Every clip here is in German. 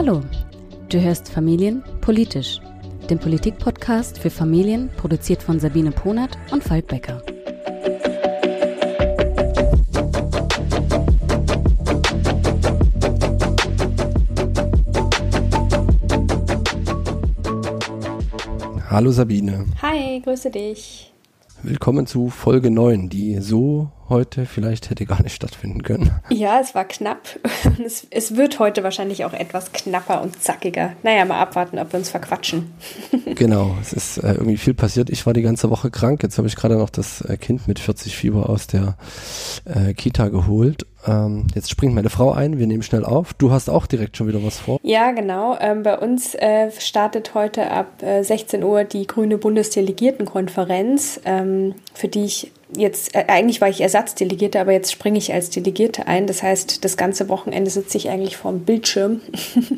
Hallo, du hörst Familien politisch, den Politik-Podcast für Familien, produziert von Sabine Ponert und Falk Becker. Hallo Sabine. Hi, grüße dich. Willkommen zu Folge 9, die so heute vielleicht hätte gar nicht stattfinden können. Ja, es war knapp. Es, es, wird heute wahrscheinlich auch etwas knapper und zackiger. Naja, mal abwarten, ob wir uns verquatschen. Genau, es ist äh, irgendwie viel passiert. Ich war die ganze Woche krank. Jetzt habe ich gerade noch das äh, Kind mit 40 Fieber aus der äh, Kita geholt. Ähm, jetzt springt meine Frau ein. Wir nehmen schnell auf. Du hast auch direkt schon wieder was vor. Ja, genau. Ähm, bei uns äh, startet heute ab 16 äh, Uhr die Grüne Bundesdelegiertenkonferenz, ähm, für die ich jetzt, äh, eigentlich war ich Ersatzdelegierte, aber jetzt springe ich als Delegierte ein. Das heißt, das ganze Wochenende sitze ich eigentlich vorm Bildschirm.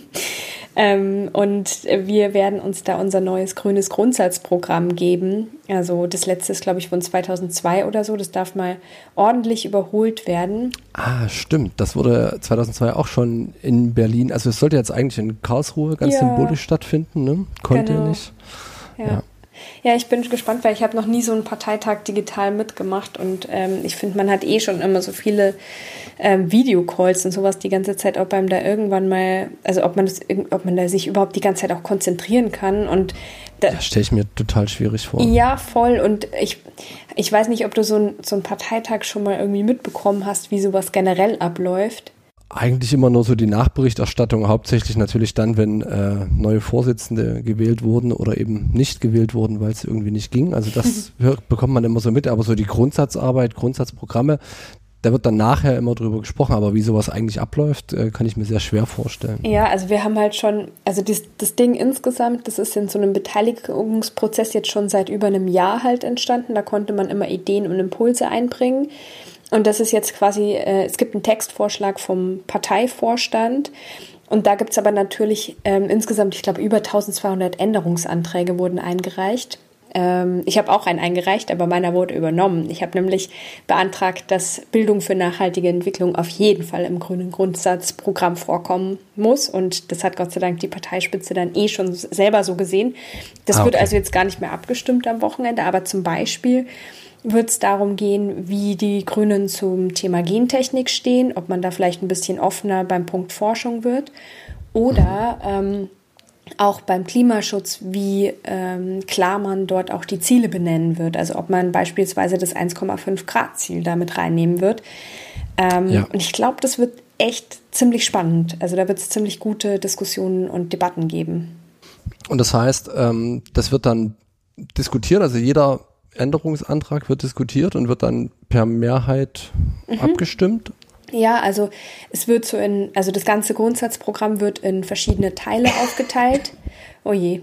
ähm, und wir werden uns da unser neues grünes Grundsatzprogramm geben. Also das letzte ist, glaube ich, von 2002 oder so. Das darf mal ordentlich überholt werden. Ah, stimmt. Das wurde 2002 auch schon in Berlin. Also es sollte jetzt eigentlich in Karlsruhe ganz ja. symbolisch stattfinden, ne? Konnte genau. nicht. ja. ja. Ja, ich bin gespannt, weil ich habe noch nie so einen Parteitag digital mitgemacht und ähm, ich finde, man hat eh schon immer so viele ähm, Videocalls und sowas die ganze Zeit, ob beim da irgendwann mal, also ob man das, ob man da sich überhaupt die ganze Zeit auch konzentrieren kann und da, das stelle ich mir total schwierig vor. Ja, voll. Und ich, ich weiß nicht, ob du so, ein, so einen Parteitag schon mal irgendwie mitbekommen hast, wie sowas generell abläuft. Eigentlich immer nur so die Nachberichterstattung, hauptsächlich natürlich dann, wenn äh, neue Vorsitzende gewählt wurden oder eben nicht gewählt wurden, weil es irgendwie nicht ging. Also das hört, bekommt man immer so mit, aber so die Grundsatzarbeit, Grundsatzprogramme, da wird dann nachher immer drüber gesprochen, aber wie sowas eigentlich abläuft, äh, kann ich mir sehr schwer vorstellen. Ja, also wir haben halt schon, also das, das Ding insgesamt, das ist in so einem Beteiligungsprozess jetzt schon seit über einem Jahr halt entstanden. Da konnte man immer Ideen und Impulse einbringen. Und das ist jetzt quasi, äh, es gibt einen Textvorschlag vom Parteivorstand. Und da gibt es aber natürlich ähm, insgesamt, ich glaube, über 1200 Änderungsanträge wurden eingereicht. Ähm, ich habe auch einen eingereicht, aber meiner wurde übernommen. Ich habe nämlich beantragt, dass Bildung für nachhaltige Entwicklung auf jeden Fall im grünen Grundsatzprogramm vorkommen muss. Und das hat Gott sei Dank die Parteispitze dann eh schon selber so gesehen. Das ah, okay. wird also jetzt gar nicht mehr abgestimmt am Wochenende, aber zum Beispiel wird es darum gehen, wie die Grünen zum Thema Gentechnik stehen, ob man da vielleicht ein bisschen offener beim Punkt Forschung wird oder ähm, auch beim Klimaschutz, wie ähm, klar man dort auch die Ziele benennen wird. Also ob man beispielsweise das 1,5 Grad Ziel damit reinnehmen wird. Ähm, ja. Und ich glaube, das wird echt ziemlich spannend. Also da wird es ziemlich gute Diskussionen und Debatten geben. Und das heißt, ähm, das wird dann diskutiert, also jeder Änderungsantrag wird diskutiert und wird dann per Mehrheit mhm. abgestimmt? Ja, also es wird so in, also das ganze Grundsatzprogramm wird in verschiedene Teile aufgeteilt. Oh je,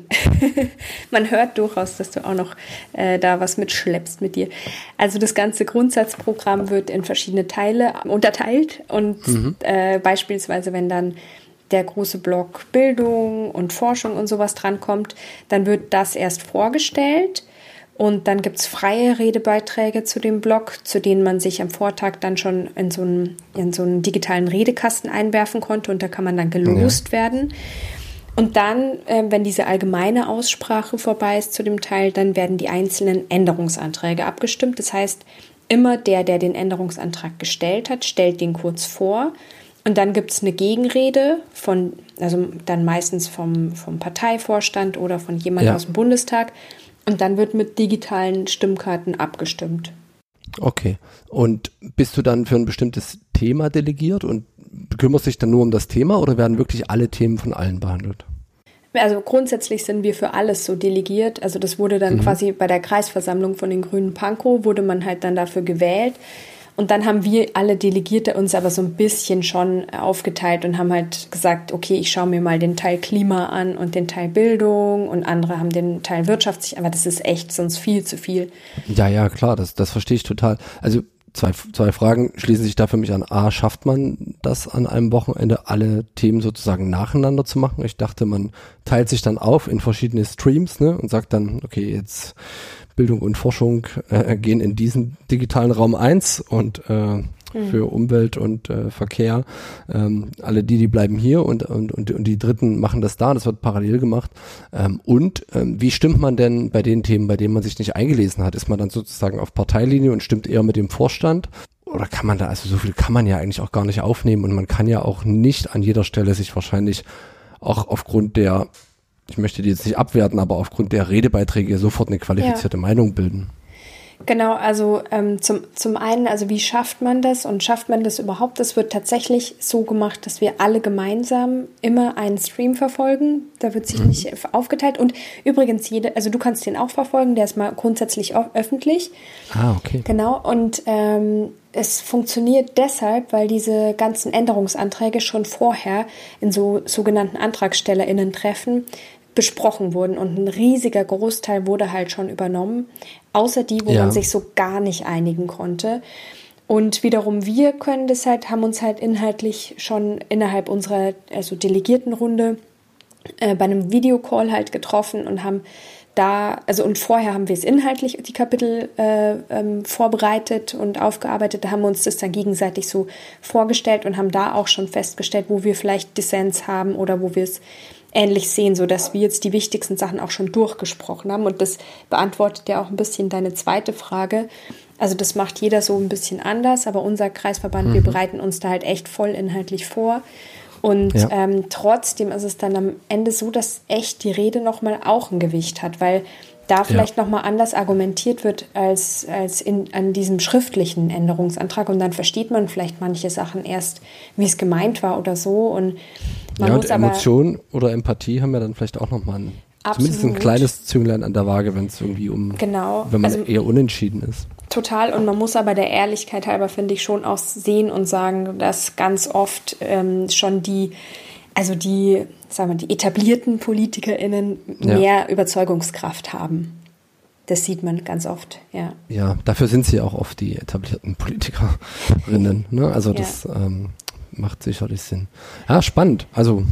man hört durchaus, dass du auch noch äh, da was mitschleppst mit dir. Also das ganze Grundsatzprogramm wird in verschiedene Teile unterteilt und mhm. äh, beispielsweise, wenn dann der große Block Bildung und Forschung und sowas drankommt, dann wird das erst vorgestellt und dann gibt es freie Redebeiträge zu dem Blog, zu denen man sich am Vortag dann schon in so einen, in so einen digitalen Redekasten einwerfen konnte und da kann man dann gelost ja. werden. Und dann, äh, wenn diese allgemeine Aussprache vorbei ist zu dem Teil, dann werden die einzelnen Änderungsanträge abgestimmt. Das heißt, immer der, der den Änderungsantrag gestellt hat, stellt den kurz vor. Und dann gibt es eine Gegenrede von, also dann meistens vom, vom Parteivorstand oder von jemandem ja. aus dem Bundestag. Und dann wird mit digitalen Stimmkarten abgestimmt. Okay. Und bist du dann für ein bestimmtes Thema delegiert und kümmerst dich dann nur um das Thema oder werden wirklich alle Themen von allen behandelt? Also grundsätzlich sind wir für alles so delegiert. Also das wurde dann mhm. quasi bei der Kreisversammlung von den Grünen Pankow, wurde man halt dann dafür gewählt. Und dann haben wir alle Delegierte uns aber so ein bisschen schon aufgeteilt und haben halt gesagt, okay, ich schaue mir mal den Teil Klima an und den Teil Bildung und andere haben den Teil Wirtschaft. Aber das ist echt sonst viel zu viel. Ja, ja, klar, das, das verstehe ich total. Also zwei, zwei Fragen schließen sich da für mich an. A, schafft man das an einem Wochenende, alle Themen sozusagen nacheinander zu machen? Ich dachte, man teilt sich dann auf in verschiedene Streams ne, und sagt dann, okay, jetzt Bildung und Forschung äh, gehen in diesen digitalen Raum eins und äh, mhm. für Umwelt und äh, Verkehr. Ähm, alle die, die bleiben hier und, und, und, und die Dritten machen das da. Das wird parallel gemacht. Ähm, und ähm, wie stimmt man denn bei den Themen, bei denen man sich nicht eingelesen hat? Ist man dann sozusagen auf Parteilinie und stimmt eher mit dem Vorstand? Oder kann man da, also so viel kann man ja eigentlich auch gar nicht aufnehmen und man kann ja auch nicht an jeder Stelle sich wahrscheinlich auch aufgrund der, ich möchte die jetzt nicht abwerten, aber aufgrund der Redebeiträge sofort eine qualifizierte ja. Meinung bilden. Genau, also ähm, zum, zum einen, also wie schafft man das und schafft man das überhaupt? Das wird tatsächlich so gemacht, dass wir alle gemeinsam immer einen Stream verfolgen. Da wird sich mhm. nicht aufgeteilt. Und übrigens, jede, also du kannst den auch verfolgen, der ist mal grundsätzlich öffentlich. Ah, okay. Genau, und ähm, es funktioniert deshalb, weil diese ganzen Änderungsanträge schon vorher in so sogenannten AntragstellerInnen-Treffen besprochen wurden und ein riesiger Großteil wurde halt schon übernommen, außer die, wo ja. man sich so gar nicht einigen konnte. Und wiederum wir können das halt, haben uns halt inhaltlich schon innerhalb unserer also Delegiertenrunde äh, bei einem Videocall halt getroffen und haben da, also und vorher haben wir es inhaltlich die Kapitel äh, ähm, vorbereitet und aufgearbeitet, da haben wir uns das dann gegenseitig so vorgestellt und haben da auch schon festgestellt, wo wir vielleicht Dissens haben oder wo wir es ähnlich sehen, so dass wir jetzt die wichtigsten Sachen auch schon durchgesprochen haben. Und das beantwortet ja auch ein bisschen deine zweite Frage. Also das macht jeder so ein bisschen anders, aber unser Kreisverband, mhm. wir bereiten uns da halt echt voll inhaltlich vor. Und ja. ähm, trotzdem ist es dann am Ende so, dass echt die Rede nochmal auch ein Gewicht hat, weil da vielleicht ja. nochmal anders argumentiert wird als, als in, an diesem schriftlichen Änderungsantrag. Und dann versteht man vielleicht manche Sachen erst, wie es gemeint war oder so. Und man ja, und Emotion oder Empathie haben ja dann vielleicht auch nochmal ein, zumindest ein kleines Zünglein an der Waage, wenn es irgendwie um, genau. wenn man also, eher unentschieden ist. Total. Und man muss aber der Ehrlichkeit halber, finde ich, schon auch sehen und sagen, dass ganz oft ähm, schon die, also die, sagen wir, die etablierten PolitikerInnen ja. mehr Überzeugungskraft haben. Das sieht man ganz oft, ja. Ja, dafür sind sie auch oft die etablierten Politikerinnen. Ne? Also ja. das ähm, macht sicherlich Sinn. Ja, spannend. Also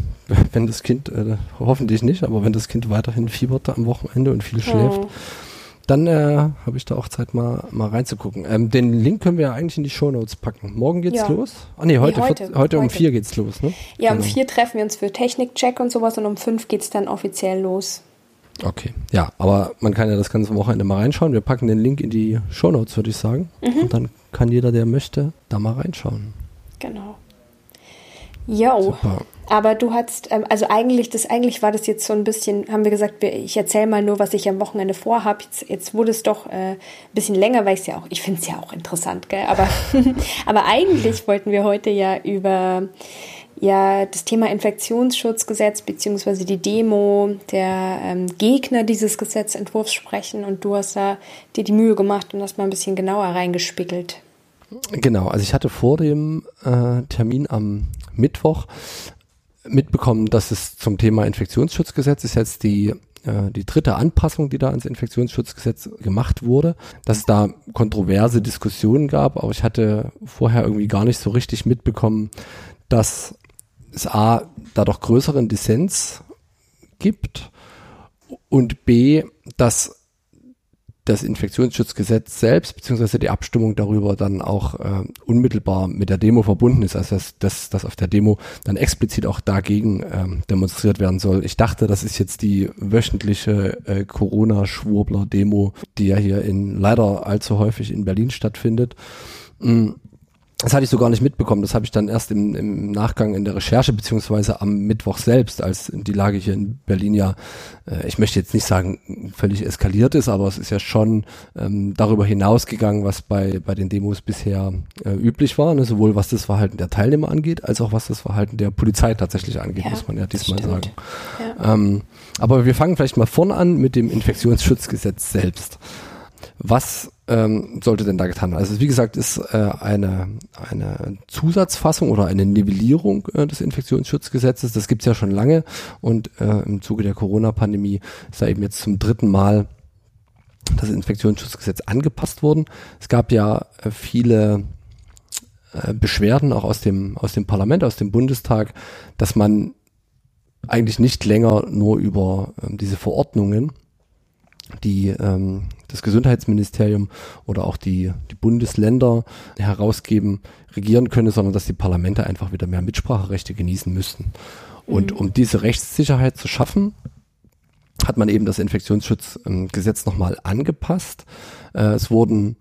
wenn das Kind, äh, hoffentlich nicht, aber wenn das Kind weiterhin fiebert am Wochenende und viel schläft. Dann äh, habe ich da auch Zeit mal, mal reinzugucken. Ähm, den Link können wir ja eigentlich in die Shownotes packen. Morgen geht's ja. los? Ah nee, heute, nee, heute, heute, heute, um vier geht's los, ne? Ja, um genau. vier treffen wir uns für Technikcheck und sowas und um fünf geht's dann offiziell los. Okay, ja, aber man kann ja das ganze Wochenende mal reinschauen. Wir packen den Link in die Shownotes, würde ich sagen. Mhm. Und dann kann jeder, der möchte, da mal reinschauen. Genau. Jo. Aber du hast, ähm, also eigentlich, das eigentlich war das jetzt so ein bisschen, haben wir gesagt, ich erzähle mal nur, was ich am Wochenende vorhabe. Jetzt, jetzt wurde es doch äh, ein bisschen länger, weil ich es ja auch, ich finde es ja auch interessant, gell? Aber, aber eigentlich wollten wir heute ja über ja das Thema Infektionsschutzgesetz beziehungsweise die Demo der ähm, Gegner dieses Gesetzentwurfs sprechen und du hast da dir die Mühe gemacht und hast mal ein bisschen genauer reingespickelt. Genau, also ich hatte vor dem äh, Termin am Mittwoch mitbekommen, dass es zum Thema Infektionsschutzgesetz ist jetzt die äh, die dritte Anpassung, die da ans Infektionsschutzgesetz gemacht wurde, dass es da kontroverse Diskussionen gab, aber ich hatte vorher irgendwie gar nicht so richtig mitbekommen, dass es A, da doch größeren Dissens gibt und B, dass das Infektionsschutzgesetz selbst beziehungsweise die Abstimmung darüber dann auch äh, unmittelbar mit der Demo verbunden ist, also dass, dass, dass auf der Demo dann explizit auch dagegen ähm, demonstriert werden soll. Ich dachte, das ist jetzt die wöchentliche äh, Corona-Schwurbler-Demo, die ja hier in leider allzu häufig in Berlin stattfindet. Mm das hatte ich so gar nicht mitbekommen. Das habe ich dann erst im, im Nachgang in der Recherche beziehungsweise am Mittwoch selbst, als die Lage hier in Berlin ja, äh, ich möchte jetzt nicht sagen völlig eskaliert ist, aber es ist ja schon ähm, darüber hinausgegangen, was bei bei den Demos bisher äh, üblich war, ne? sowohl was das Verhalten der Teilnehmer angeht, als auch was das Verhalten der Polizei tatsächlich angeht, ja, muss man ja diesmal sagen. Ja. Ähm, aber wir fangen vielleicht mal vorne an mit dem Infektionsschutzgesetz selbst. Was ähm, sollte denn da getan werden? Also wie gesagt, ist äh, eine, eine Zusatzfassung oder eine Nivellierung äh, des Infektionsschutzgesetzes. Das gibt's ja schon lange und äh, im Zuge der Corona-Pandemie ist da eben jetzt zum dritten Mal das Infektionsschutzgesetz angepasst worden. Es gab ja äh, viele äh, Beschwerden auch aus dem, aus dem Parlament, aus dem Bundestag, dass man eigentlich nicht länger nur über ähm, diese Verordnungen die ähm, das Gesundheitsministerium oder auch die, die Bundesländer herausgeben, regieren könne, sondern dass die Parlamente einfach wieder mehr Mitspracherechte genießen müssten. Und mhm. um diese Rechtssicherheit zu schaffen, hat man eben das Infektionsschutzgesetz nochmal angepasst. Äh, es wurden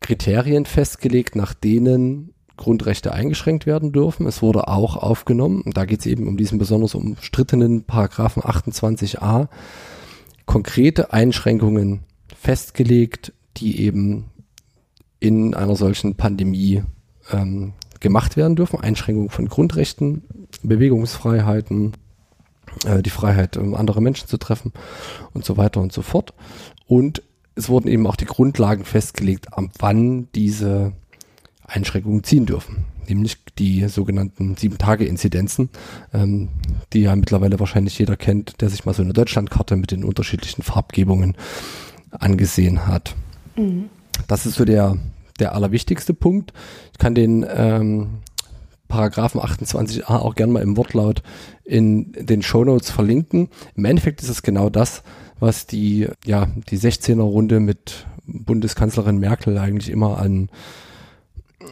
Kriterien festgelegt, nach denen Grundrechte eingeschränkt werden dürfen. Es wurde auch aufgenommen, und da geht es eben um diesen besonders umstrittenen Paragraphen 28a, konkrete Einschränkungen festgelegt, die eben in einer solchen Pandemie ähm, gemacht werden dürfen. Einschränkungen von Grundrechten, Bewegungsfreiheiten, äh, die Freiheit, um andere Menschen zu treffen und so weiter und so fort. Und es wurden eben auch die Grundlagen festgelegt, ab wann diese Einschränkungen ziehen dürfen. Nämlich die sogenannten Sieben-Tage-Inzidenzen, ähm, die ja mittlerweile wahrscheinlich jeder kennt, der sich mal so eine Deutschlandkarte mit den unterschiedlichen Farbgebungen angesehen hat. Mhm. Das ist so der, der allerwichtigste Punkt. Ich kann den ähm, Paragraphen 28a auch gern mal im Wortlaut in den Shownotes verlinken. Im Endeffekt ist es genau das, was die, ja, die 16er Runde mit Bundeskanzlerin Merkel eigentlich immer an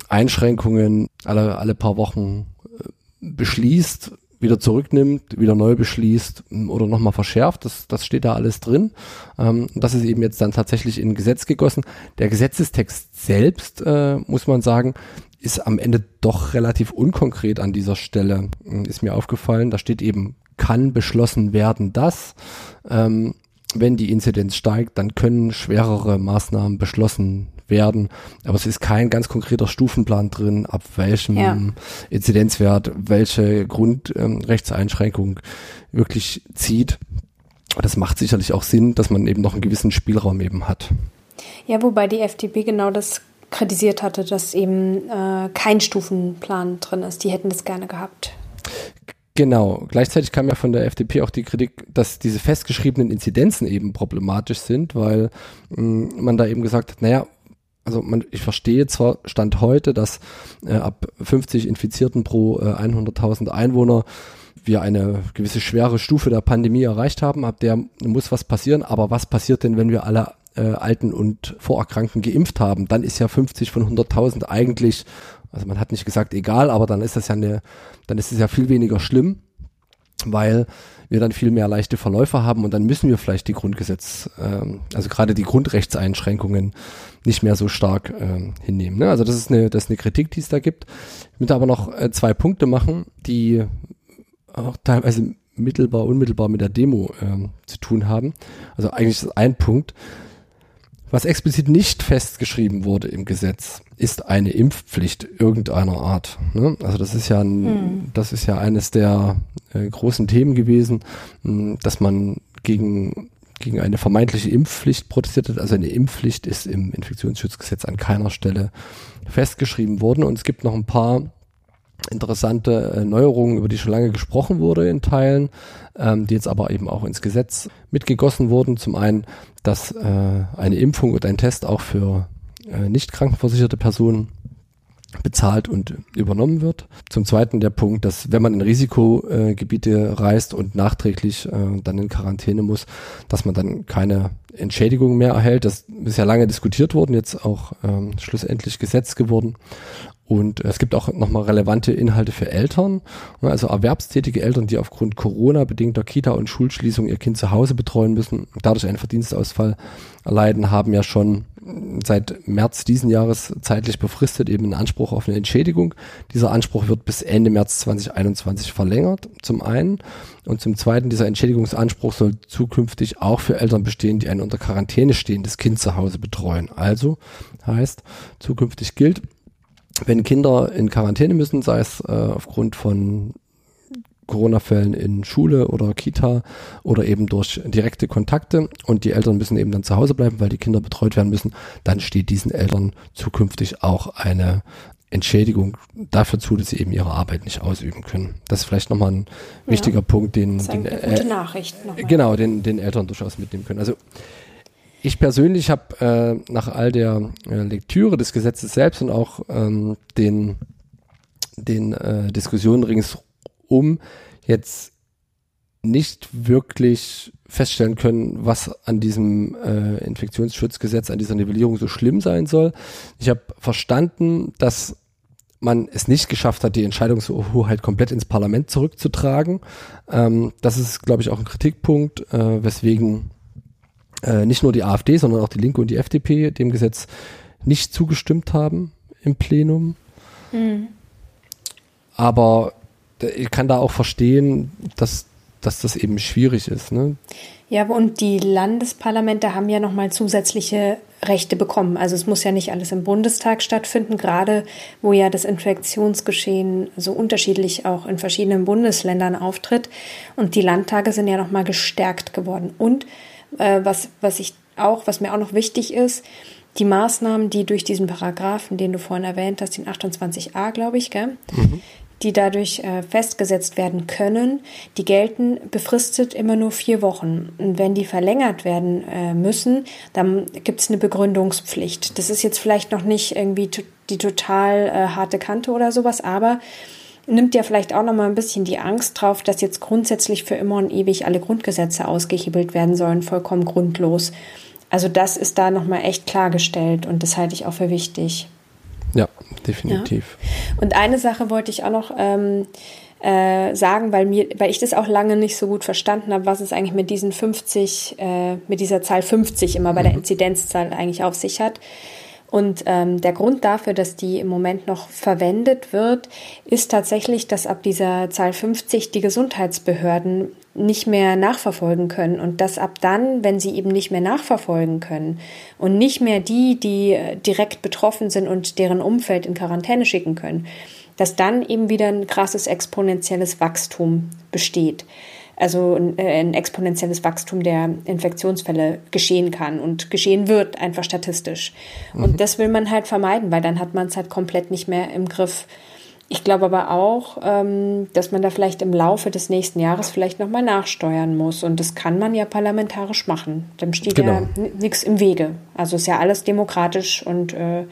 Einschränkungen alle, alle paar Wochen äh, beschließt, wieder zurücknimmt, wieder neu beschließt ähm, oder nochmal verschärft. Das, das steht da alles drin. Ähm, das ist eben jetzt dann tatsächlich in Gesetz gegossen. Der Gesetzestext selbst, äh, muss man sagen, ist am Ende doch relativ unkonkret an dieser Stelle, äh, ist mir aufgefallen. Da steht eben, kann beschlossen werden, dass, ähm, wenn die Inzidenz steigt, dann können schwerere Maßnahmen beschlossen werden. Aber es ist kein ganz konkreter Stufenplan drin, ab welchem ja. Inzidenzwert welche Grundrechtseinschränkung ähm, wirklich zieht. Das macht sicherlich auch Sinn, dass man eben noch einen gewissen Spielraum eben hat. Ja, wobei die FDP genau das kritisiert hatte, dass eben äh, kein Stufenplan drin ist. Die hätten das gerne gehabt. Genau. Gleichzeitig kam ja von der FDP auch die Kritik, dass diese festgeschriebenen Inzidenzen eben problematisch sind, weil mh, mm, man da eben gesagt hat, naja, also man, ich verstehe zwar Stand heute, dass äh, ab 50 Infizierten pro äh, 100.000 Einwohner wir eine gewisse schwere Stufe der Pandemie erreicht haben, ab der muss was passieren, aber was passiert denn, wenn wir alle äh, Alten und Vorerkrankten geimpft haben? Dann ist ja 50 von 100.000 eigentlich, also man hat nicht gesagt egal, aber dann ist das ja eine, dann ist es ja viel weniger schlimm, weil wir dann viel mehr leichte Verläufe haben und dann müssen wir vielleicht die Grundgesetz, ähm, also gerade die Grundrechtseinschränkungen nicht mehr so stark ähm, hinnehmen. Ne? Also das ist eine, das ist eine Kritik, die es da gibt. Ich möchte aber noch äh, zwei Punkte machen, die auch teilweise mittelbar, unmittelbar mit der Demo ähm, zu tun haben. Also eigentlich ist ein Punkt. Was explizit nicht festgeschrieben wurde im Gesetz, ist eine Impfpflicht irgendeiner Art. Ne? Also das ist ja ein, hm. das ist ja eines der äh, großen Themen gewesen, mh, hm, dass man gegen gegen eine vermeintliche Impfpflicht protestiert hat. Also eine Impfpflicht ist im Infektionsschutzgesetz an keiner Stelle festgeschrieben worden. Und es gibt noch ein paar interessante äh, Neuerungen, über die schon lange gesprochen wurde in Teilen, ähm, die jetzt aber eben auch ins Gesetz mitgegossen wurden. Zum einen, dass äh, eine Impfung und ein Test auch für äh, nicht krankenversicherte Personen bezahlt und übernommen wird. Zum Zweiten der Punkt, dass wenn man in Risikogebiete reist und nachträglich äh, dann in Quarantäne muss, dass man dann keine Entschädigung mehr erhält. Das ist ja lange diskutiert worden, jetzt auch ähm, schlussendlich Gesetz geworden. Und es gibt auch nochmal relevante Inhalte für Eltern, ne, also erwerbstätige Eltern, die aufgrund Corona-bedingter Kita- und Schulschließung ihr Kind zu Hause betreuen müssen, dadurch einen Verdienstausfall erleiden, haben ja schon seit März diesen Jahres zeitlich befristet eben einen Anspruch auf eine Entschädigung. Dieser Anspruch wird bis Ende März 2021 verlängert, zum einen. Und zum zweiten, dieser Entschädigungsanspruch soll zukünftig auch für Eltern bestehen, die ein unter Quarantäne stehendes Kind zu Hause betreuen. Also heißt, zukünftig gilt, wenn Kinder in Quarantäne müssen, sei es äh, aufgrund von Corona-Fällen in Schule oder Kita oder eben durch direkte Kontakte und die Eltern müssen eben dann zu Hause bleiben, weil die Kinder betreut werden müssen, dann steht diesen Eltern zukünftig auch eine Entschädigung dafür zu, dass sie eben ihre Arbeit nicht ausüben können. Das ist vielleicht nochmal ein ja. wichtiger Punkt, den, den, äh, genau, den, den Eltern durchaus mitnehmen können. Also ich persönlich habe äh, nach all der äh, Lektüre des Gesetzes selbst und auch ähm, den, den äh, Diskussionen ringsum jetzt nicht wirklich feststellen können, was an diesem äh, Infektionsschutzgesetz, an dieser Nivellierung so schlimm sein soll. Ich habe verstanden, dass man es nicht geschafft hat, die Entscheidungshoheit komplett ins Parlament zurückzutragen. Ähm, das ist, glaube ich, auch ein Kritikpunkt, äh, weswegen äh, nicht nur die AfD, sondern auch die Linke und die FDP dem Gesetz nicht zugestimmt haben im Plenum. Mhm. Aber ich kann da auch verstehen, dass, dass das eben schwierig ist. Ne? Ja, und die Landesparlamente haben ja nochmal zusätzliche Rechte bekommen. Also es muss ja nicht alles im Bundestag stattfinden, gerade wo ja das Infektionsgeschehen so unterschiedlich auch in verschiedenen Bundesländern auftritt. Und die Landtage sind ja nochmal gestärkt geworden. Und äh, was, was ich auch, was mir auch noch wichtig ist, die Maßnahmen, die durch diesen Paragraphen, den du vorhin erwähnt hast, den 28a, glaube ich, gell? Mhm die dadurch äh, festgesetzt werden können, die gelten befristet immer nur vier Wochen. Und wenn die verlängert werden äh, müssen, dann gibt es eine Begründungspflicht. Das ist jetzt vielleicht noch nicht irgendwie die total äh, harte Kante oder sowas, aber nimmt ja vielleicht auch noch mal ein bisschen die Angst drauf, dass jetzt grundsätzlich für immer und ewig alle Grundgesetze ausgehebelt werden sollen, vollkommen grundlos. Also das ist da noch mal echt klargestellt und das halte ich auch für wichtig. Ja, definitiv. Ja. Und eine Sache wollte ich auch noch ähm, äh, sagen, weil mir, weil ich das auch lange nicht so gut verstanden habe, was es eigentlich mit diesen 50, äh, mit dieser Zahl 50 immer bei der mhm. Inzidenzzahl eigentlich auf sich hat. Und ähm, der Grund dafür, dass die im Moment noch verwendet wird, ist tatsächlich, dass ab dieser Zahl 50 die Gesundheitsbehörden nicht mehr nachverfolgen können und dass ab dann, wenn sie eben nicht mehr nachverfolgen können und nicht mehr die, die äh, direkt betroffen sind und deren Umfeld in Quarantäne schicken können, dass dann eben wieder ein krasses exponentielles Wachstum besteht also ein, äh, ein exponentielles Wachstum der Infektionsfälle geschehen kann und geschehen wird, einfach statistisch. Mhm. Und das will man halt vermeiden, weil dann hat man es halt komplett nicht mehr im Griff. Ich glaube aber auch, ähm, dass man da vielleicht im Laufe des nächsten Jahres vielleicht nochmal nachsteuern muss. Und das kann man ja parlamentarisch machen. Dem steht genau. ja nichts im Wege. Also ist ja alles demokratisch und äh,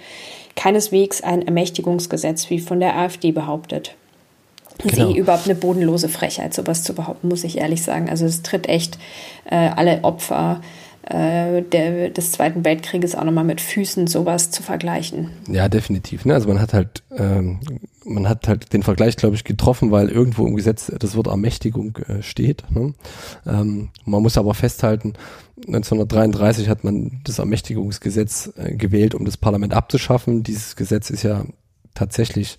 keineswegs ein Ermächtigungsgesetz, wie von der AfD behauptet. Das genau. ist eh überhaupt eine bodenlose Frechheit, sowas zu behaupten, muss ich ehrlich sagen. Also es tritt echt äh, alle Opfer äh, der, des Zweiten Weltkrieges auch nochmal mit Füßen sowas zu vergleichen. Ja, definitiv. Ne? Also man hat halt, ähm, man hat halt den Vergleich, glaube ich, getroffen, weil irgendwo im Gesetz das Wort Ermächtigung äh, steht. Ne? Ähm, man muss aber festhalten, 1933 hat man das Ermächtigungsgesetz äh, gewählt, um das Parlament abzuschaffen. Dieses Gesetz ist ja tatsächlich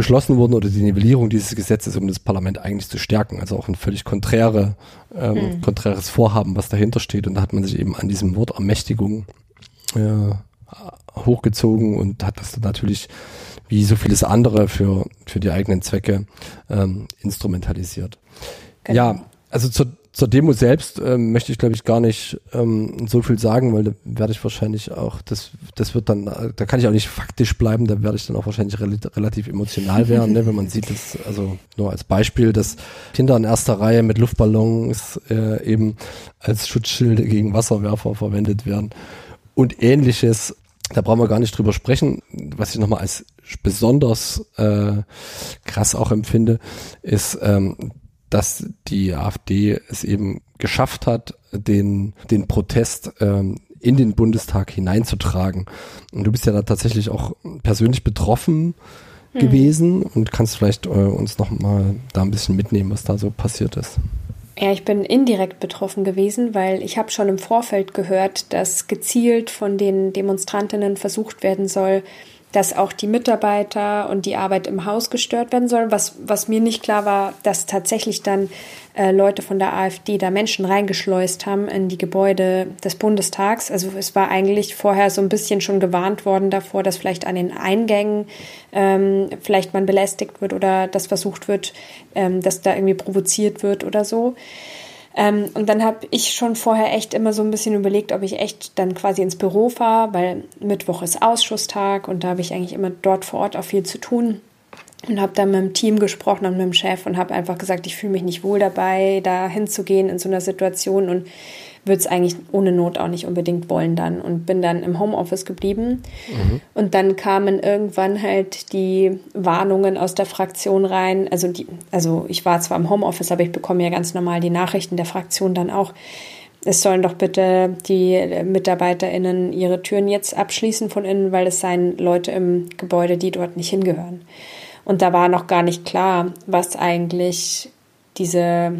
beschlossen wurden oder die Nivellierung dieses Gesetzes, um das Parlament eigentlich zu stärken. Also auch ein völlig konträre, ähm, mhm. konträres Vorhaben, was dahinter steht. Und da hat man sich eben an diesem Wort Ermächtigung äh, hochgezogen und hat das dann natürlich wie so vieles andere für, für die eigenen Zwecke ähm, instrumentalisiert. Genau. Ja, also zur, zur Demo selbst ähm, möchte ich, glaube ich, gar nicht ähm, so viel sagen, weil da werde ich wahrscheinlich auch, das, das wird dann, da kann ich auch nicht faktisch bleiben, da werde ich dann auch wahrscheinlich re relativ emotional werden, ne, wenn man sieht, dass, also nur als Beispiel, dass Kinder in erster Reihe mit Luftballons äh, eben als Schutzschilde gegen Wasserwerfer verwendet werden und ähnliches. Da brauchen wir gar nicht drüber sprechen. Was ich nochmal als besonders äh, krass auch empfinde, ist, ähm, dass die AfD es eben geschafft hat, den, den Protest ähm, in den Bundestag hineinzutragen. Und du bist ja da tatsächlich auch persönlich betroffen hm. gewesen und kannst vielleicht äh, uns noch mal da ein bisschen mitnehmen, was da so passiert ist. Ja, ich bin indirekt betroffen gewesen, weil ich habe schon im Vorfeld gehört, dass gezielt von den Demonstrantinnen versucht werden soll, dass auch die Mitarbeiter und die Arbeit im Haus gestört werden sollen. Was, was mir nicht klar war, dass tatsächlich dann äh, Leute von der AfD da Menschen reingeschleust haben in die Gebäude des Bundestags. Also es war eigentlich vorher so ein bisschen schon gewarnt worden davor, dass vielleicht an den Eingängen ähm, vielleicht man belästigt wird oder dass versucht wird, ähm, dass da irgendwie provoziert wird oder so. Ähm, und dann habe ich schon vorher echt immer so ein bisschen überlegt, ob ich echt dann quasi ins Büro fahre, weil Mittwoch ist Ausschusstag und da habe ich eigentlich immer dort vor Ort auch viel zu tun. Und habe dann mit dem Team gesprochen und mit dem Chef und habe einfach gesagt, ich fühle mich nicht wohl dabei, da hinzugehen in so einer Situation und würde es eigentlich ohne Not auch nicht unbedingt wollen dann und bin dann im Homeoffice geblieben. Mhm. Und dann kamen irgendwann halt die Warnungen aus der Fraktion rein. Also, die, also ich war zwar im Homeoffice, aber ich bekomme ja ganz normal die Nachrichten der Fraktion dann auch. Es sollen doch bitte die MitarbeiterInnen ihre Türen jetzt abschließen von innen, weil es seien Leute im Gebäude, die dort nicht hingehören. Und da war noch gar nicht klar, was eigentlich diese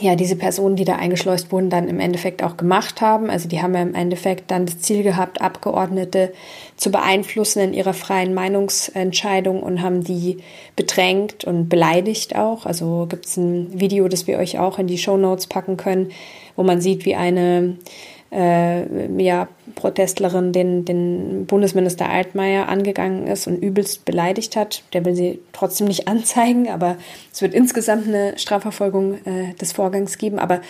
ja, diese Personen, die da eingeschleust wurden, dann im Endeffekt auch gemacht haben. Also die haben ja im Endeffekt dann das Ziel gehabt, Abgeordnete zu beeinflussen in ihrer freien Meinungsentscheidung und haben die bedrängt und beleidigt auch. Also gibt es ein Video, das wir euch auch in die Show Notes packen können, wo man sieht, wie eine äh, ja, Protestlerin den, den Bundesminister Altmaier angegangen ist und übelst beleidigt hat. Der will sie trotzdem nicht anzeigen, aber es wird insgesamt eine Strafverfolgung äh, des Vorgangs geben. Aber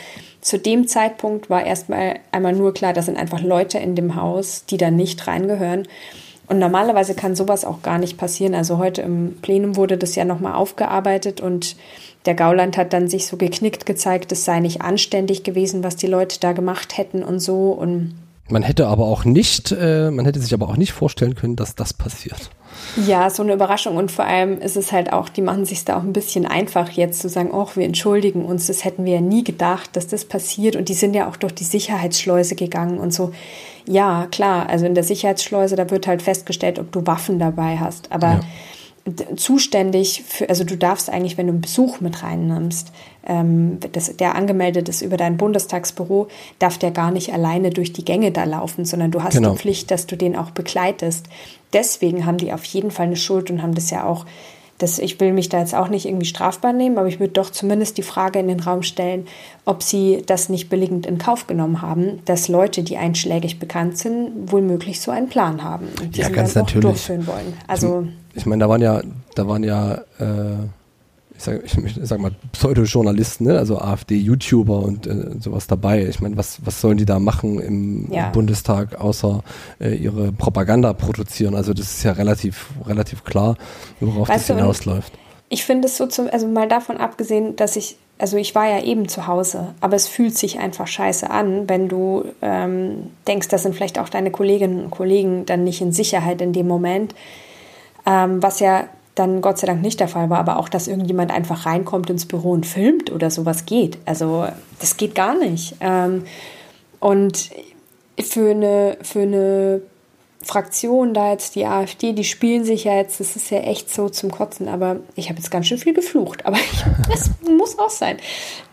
zu dem Zeitpunkt war erstmal einmal nur klar, da sind einfach Leute in dem Haus, die da nicht reingehören. Und normalerweise kann sowas auch gar nicht passieren. Also heute im Plenum wurde das ja nochmal aufgearbeitet und der Gauland hat dann sich so geknickt gezeigt, es sei nicht anständig gewesen, was die Leute da gemacht hätten und so. Und man hätte aber auch nicht, äh, man hätte sich aber auch nicht vorstellen können, dass das passiert. Ja, so eine Überraschung. Und vor allem ist es halt auch, die machen sich da auch ein bisschen einfach jetzt zu sagen, oh, wir entschuldigen uns, das hätten wir ja nie gedacht, dass das passiert. Und die sind ja auch durch die Sicherheitsschleuse gegangen und so. Ja, klar, also in der Sicherheitsschleuse, da wird halt festgestellt, ob du Waffen dabei hast, aber ja zuständig für, also du darfst eigentlich, wenn du einen Besuch mit reinnimmst, ähm, das, der angemeldet ist über dein Bundestagsbüro, darf der gar nicht alleine durch die Gänge da laufen, sondern du hast genau. die Pflicht, dass du den auch begleitest. Deswegen haben die auf jeden Fall eine Schuld und haben das ja auch das, ich will mich da jetzt auch nicht irgendwie strafbar nehmen, aber ich würde doch zumindest die Frage in den Raum stellen, ob sie das nicht billigend in Kauf genommen haben, dass Leute, die einschlägig bekannt sind, wohl möglich so einen Plan haben und ja, ganz dann natürlich. durchführen wollen. Also ich, ich meine, da waren ja, da waren ja äh ich sag, ich, ich sag mal, Pseudo-Journalisten, ne? also AfD-YouTuber und äh, sowas dabei. Ich meine, was, was sollen die da machen im, ja. Bundestag, außer äh, ihre Propaganda produzieren? Also das ist ja relativ, relativ klar, worauf weißt das hinausläuft. Ich finde es so zum, also mal davon abgesehen, dass ich, also ich war ja eben zu Hause, aber es fühlt sich einfach scheiße an, wenn du ähm, denkst, das sind vielleicht auch deine Kolleginnen und Kollegen dann nicht in Sicherheit in dem Moment. Ähm, was ja dann Gott sei Dank nicht der Fall war, aber auch, dass irgendjemand einfach reinkommt ins Büro und filmt oder sowas geht. Also das geht gar nicht. Ähm, und für eine, für eine Fraktion, da jetzt die AfD, die spielen sich ja jetzt, das ist ja echt so zum Kotzen, aber ich habe jetzt ganz schön viel geflucht, aber ich, das muss auch sein,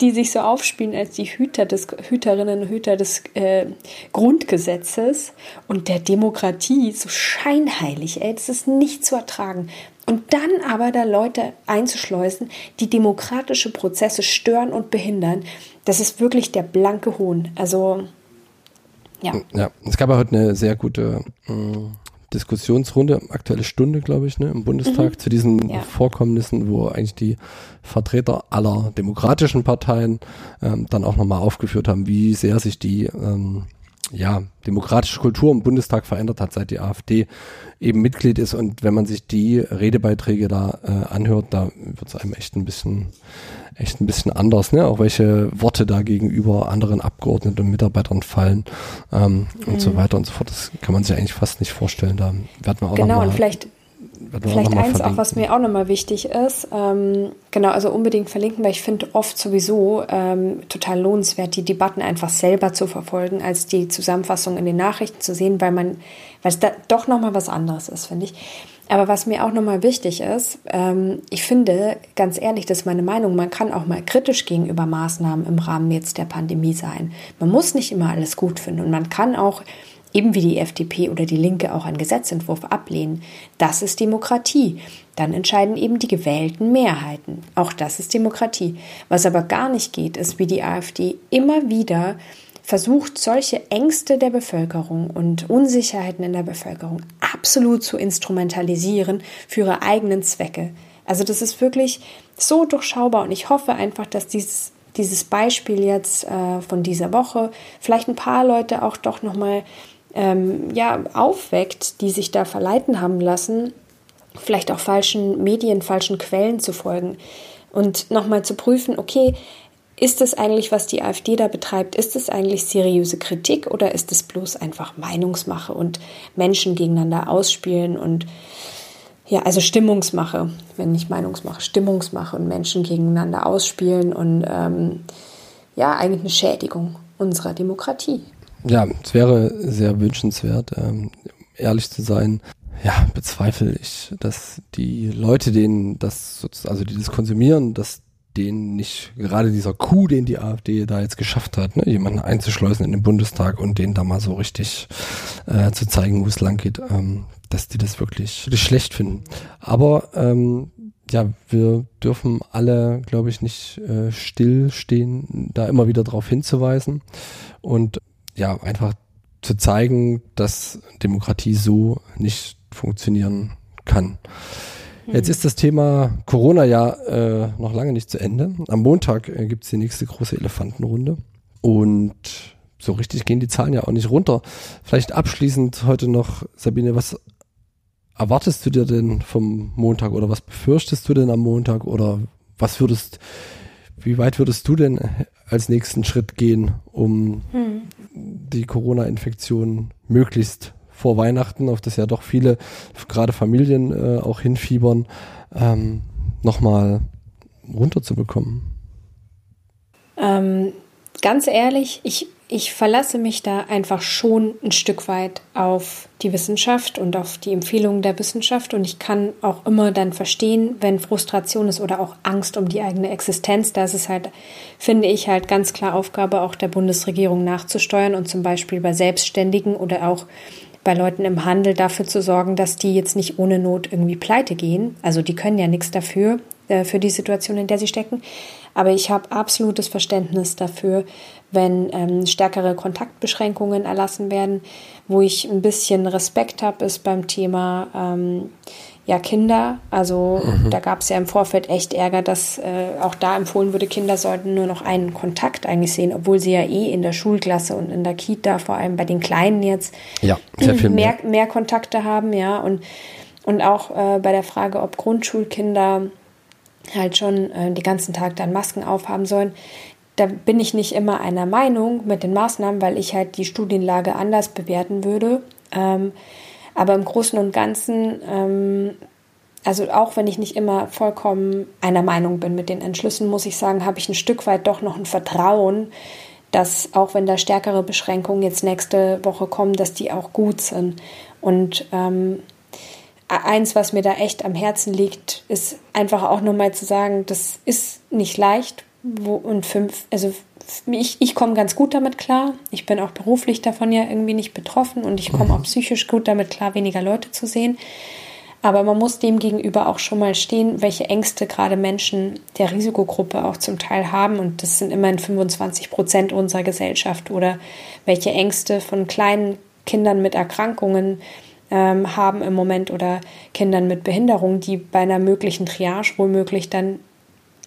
die sich so aufspielen als die Hüter des, Hüterinnen und Hüter des äh, Grundgesetzes und der Demokratie, so scheinheilig, ey, das ist nicht zu ertragen. Und dann aber da Leute einzuschleusen, die demokratische Prozesse stören und behindern, das ist wirklich der blanke Hohn. Also, ja. Ja, es gab ja heute eine sehr gute äh, Diskussionsrunde, aktuelle Stunde, glaube ich, ne, im Bundestag mhm. zu diesen ja. Vorkommnissen, wo eigentlich die Vertreter aller demokratischen Parteien ähm, dann auch nochmal aufgeführt haben, wie sehr sich die ähm, ja, demokratische Kultur im Bundestag verändert hat, seit die AfD eben Mitglied ist. Und wenn man sich die Redebeiträge da äh, anhört, da wird es einem echt ein bisschen, echt ein bisschen anders, ne? Auch welche Worte da gegenüber anderen Abgeordneten und Mitarbeitern fallen ähm, mhm. und so mhm. weiter und so fort. Das kann man sich eigentlich fast nicht vorstellen. Da werden wir auch genau, noch mal und vielleicht Vielleicht eins auch, was mir auch nochmal wichtig ist. Ähm, genau, also unbedingt verlinken, weil ich finde oft sowieso ähm, total lohnenswert, die Debatten einfach selber zu verfolgen, als die Zusammenfassung in den Nachrichten zu sehen, weil man, weil es da doch nochmal was anderes ist, finde ich. Aber was mir auch nochmal wichtig ist, ähm, ich finde, ganz ehrlich, das ist meine Meinung, man kann auch mal kritisch gegenüber Maßnahmen im Rahmen jetzt der Pandemie sein. Man muss nicht immer alles gut finden und man kann auch eben wie die FDP oder die Linke auch einen Gesetzentwurf ablehnen. Das ist Demokratie. Dann entscheiden eben die gewählten Mehrheiten. Auch das ist Demokratie. Was aber gar nicht geht, ist, wie die AfD immer wieder versucht, solche Ängste der Bevölkerung und Unsicherheiten in der Bevölkerung absolut zu instrumentalisieren für ihre eigenen Zwecke. Also das ist wirklich so durchschaubar und ich hoffe einfach, dass dieses dieses Beispiel jetzt äh, von dieser Woche vielleicht ein paar Leute auch doch noch mal ähm, ja, aufweckt, die sich da verleiten haben lassen, vielleicht auch falschen Medien, falschen Quellen zu folgen und nochmal zu prüfen, okay, ist es eigentlich, was die AfD da betreibt, ist es eigentlich seriöse Kritik oder ist es bloß einfach Meinungsmache und Menschen gegeneinander ausspielen und ja, also Stimmungsmache, wenn nicht Meinungsmache, Stimmungsmache und Menschen gegeneinander ausspielen und ähm, ja, eigentlich eine Schädigung unserer Demokratie. Ja, es wäre sehr wünschenswert, ähm, ehrlich zu sein. Ja, bezweifle ich, dass die Leute, denen das, also die das konsumieren, dass denen nicht gerade dieser Coup, den die AfD da jetzt geschafft hat, ne, jemanden einzuschleusen in den Bundestag und denen da mal so richtig äh, zu zeigen, wo es lang geht, ähm, dass die das wirklich, wirklich schlecht finden. Aber ähm, ja, wir dürfen alle, glaube ich, nicht äh, stillstehen, da immer wieder darauf hinzuweisen und ja, einfach zu zeigen, dass Demokratie so nicht funktionieren kann. Jetzt ist das Thema Corona ja äh, noch lange nicht zu Ende. Am Montag äh, gibt es die nächste große Elefantenrunde. Und so richtig gehen die Zahlen ja auch nicht runter. Vielleicht abschließend heute noch, Sabine, was erwartest du dir denn vom Montag oder was befürchtest du denn am Montag oder was würdest, wie weit würdest du denn als nächsten Schritt gehen, um hm. die Corona-Infektion möglichst vor Weihnachten, auf das ja doch viele, gerade Familien äh, auch hinfiebern, ähm, nochmal runterzubekommen? Ähm, ganz ehrlich, ich, ich verlasse mich da einfach schon ein Stück weit auf die Wissenschaft und auf die Empfehlungen der Wissenschaft. Und ich kann auch immer dann verstehen, wenn Frustration ist oder auch Angst um die eigene Existenz. Da ist es halt, finde ich, halt ganz klar Aufgabe auch der Bundesregierung nachzusteuern und zum Beispiel bei Selbstständigen oder auch bei Leuten im Handel dafür zu sorgen, dass die jetzt nicht ohne Not irgendwie pleite gehen. Also die können ja nichts dafür, äh, für die Situation, in der sie stecken. Aber ich habe absolutes Verständnis dafür, wenn ähm, stärkere Kontaktbeschränkungen erlassen werden. Wo ich ein bisschen Respekt habe, ist beim Thema ähm, ja Kinder. Also mhm. da gab es ja im Vorfeld echt Ärger, dass äh, auch da empfohlen wurde, Kinder sollten nur noch einen Kontakt eigentlich sehen, obwohl sie ja eh in der Schulklasse und in der Kita, vor allem bei den Kleinen jetzt, ja, mehr, mehr. mehr Kontakte haben, ja. Und, und auch äh, bei der Frage, ob Grundschulkinder halt schon äh, den ganzen Tag dann Masken aufhaben sollen. Da bin ich nicht immer einer Meinung mit den Maßnahmen, weil ich halt die Studienlage anders bewerten würde. Ähm, aber im Großen und Ganzen, ähm, also auch wenn ich nicht immer vollkommen einer Meinung bin mit den Entschlüssen, muss ich sagen, habe ich ein Stück weit doch noch ein Vertrauen, dass auch wenn da stärkere Beschränkungen jetzt nächste Woche kommen, dass die auch gut sind. Und ähm, eins, was mir da echt am Herzen liegt, ist einfach auch nochmal zu sagen, das ist nicht leicht. Wo, und fünf, also ich, ich komme ganz gut damit klar. Ich bin auch beruflich davon ja irgendwie nicht betroffen und ich komme auch psychisch gut damit klar, weniger Leute zu sehen. Aber man muss dem gegenüber auch schon mal stehen, welche Ängste gerade Menschen der Risikogruppe auch zum Teil haben. Und das sind immerhin 25 Prozent unserer Gesellschaft. Oder welche Ängste von kleinen Kindern mit Erkrankungen ähm, haben im Moment oder Kindern mit Behinderung, die bei einer möglichen Triage womöglich dann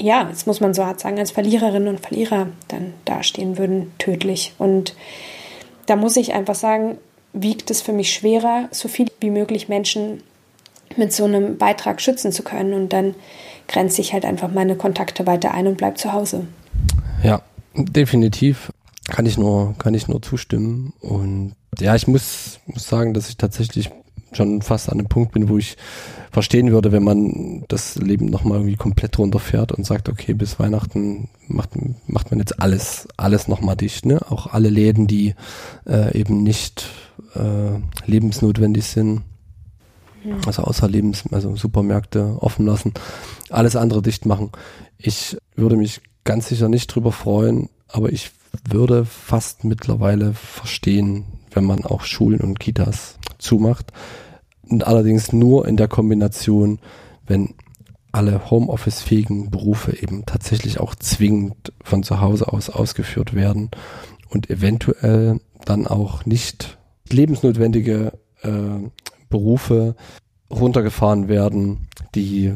ja, jetzt muss man so hart sagen, als Verliererinnen und Verlierer dann dastehen würden, tödlich. Und da muss ich einfach sagen, wiegt es für mich schwerer, so viel wie möglich Menschen mit so einem Beitrag schützen zu können. Und dann grenze ich halt einfach meine Kontakte weiter ein und bleibe zu Hause. Ja, definitiv. Kann ich nur, kann ich nur zustimmen. Und ja, ich muss, muss sagen, dass ich tatsächlich schon fast an dem Punkt bin, wo ich verstehen würde, wenn man das Leben nochmal irgendwie komplett runterfährt und sagt, okay, bis Weihnachten macht, macht man jetzt alles, alles nochmal dicht, ne? Auch alle Läden, die äh, eben nicht äh, lebensnotwendig sind, also außer Lebens, also Supermärkte offen lassen, alles andere dicht machen. Ich würde mich ganz sicher nicht drüber freuen, aber ich würde fast mittlerweile verstehen, wenn man auch Schulen und Kitas zumacht. Und allerdings nur in der Kombination, wenn alle Homeoffice-fähigen Berufe eben tatsächlich auch zwingend von zu Hause aus ausgeführt werden und eventuell dann auch nicht lebensnotwendige äh, Berufe runtergefahren werden, die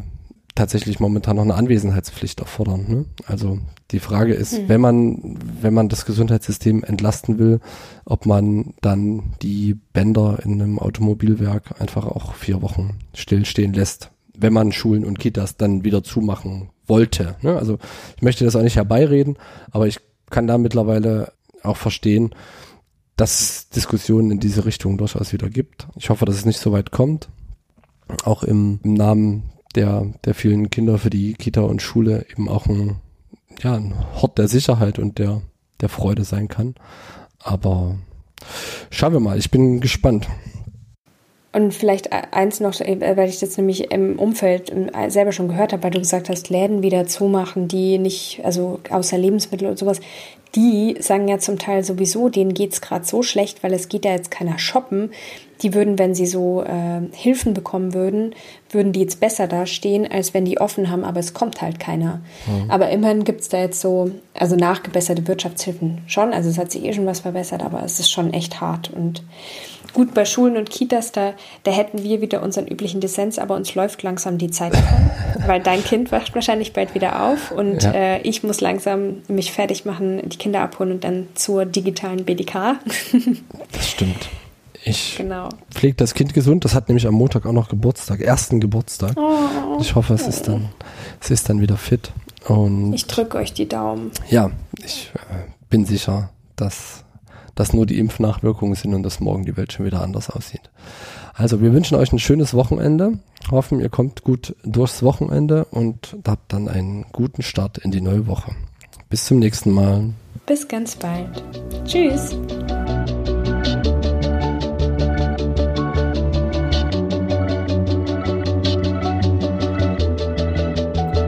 tatsächlich momentan noch eine Anwesenheitspflicht erfordern. Ne? Also die Frage ist, mhm. wenn man, wenn man das Gesundheitssystem entlasten will, ob man dann die Bänder in einem Automobilwerk einfach auch vier Wochen stillstehen lässt, wenn man Schulen und Kitas dann wieder zumachen wollte. Ne? Also ich möchte das auch nicht herbeireden, aber ich kann da mittlerweile auch verstehen, dass es Diskussionen in diese Richtung durchaus wieder gibt. Ich hoffe, dass es nicht so weit kommt. Auch im, im Namen der, der vielen Kinder für die Kita und Schule eben auch ein, ja, ein Hort der Sicherheit und der, der Freude sein kann. Aber schauen wir mal, ich bin gespannt. Und vielleicht eins noch, äh, weil ich das nämlich im Umfeld äh, selber schon gehört habe, weil du gesagt hast, Läden wieder zumachen, die nicht, also außer Lebensmittel und sowas, die sagen ja zum Teil sowieso, denen geht es gerade so schlecht, weil es geht ja jetzt keiner shoppen. Die würden, wenn sie so äh, Hilfen bekommen würden, würden die jetzt besser dastehen, als wenn die offen haben, aber es kommt halt keiner. Mhm. Aber immerhin gibt es da jetzt so, also nachgebesserte Wirtschaftshilfen schon. Also es hat sich eh schon was verbessert, aber es ist schon echt hart. Und gut, bei Schulen und Kitas, da, da hätten wir wieder unseren üblichen Dissens, aber uns läuft langsam die Zeit davon, weil dein Kind wacht wahrscheinlich bald wieder auf und ja. äh, ich muss langsam mich fertig machen, die Kinder abholen und dann zur digitalen BDK. das stimmt. Ich genau. pflege das Kind gesund. Das hat nämlich am Montag auch noch Geburtstag, ersten Geburtstag. Oh. Ich hoffe, es ist dann, es ist dann wieder fit. Und ich drücke euch die Daumen. Ja, ich äh, bin sicher, dass das nur die Impfnachwirkungen sind und dass morgen die Welt schon wieder anders aussieht. Also wir wünschen euch ein schönes Wochenende. Hoffen, ihr kommt gut durchs Wochenende und habt dann einen guten Start in die neue Woche. Bis zum nächsten Mal. Bis ganz bald. Tschüss.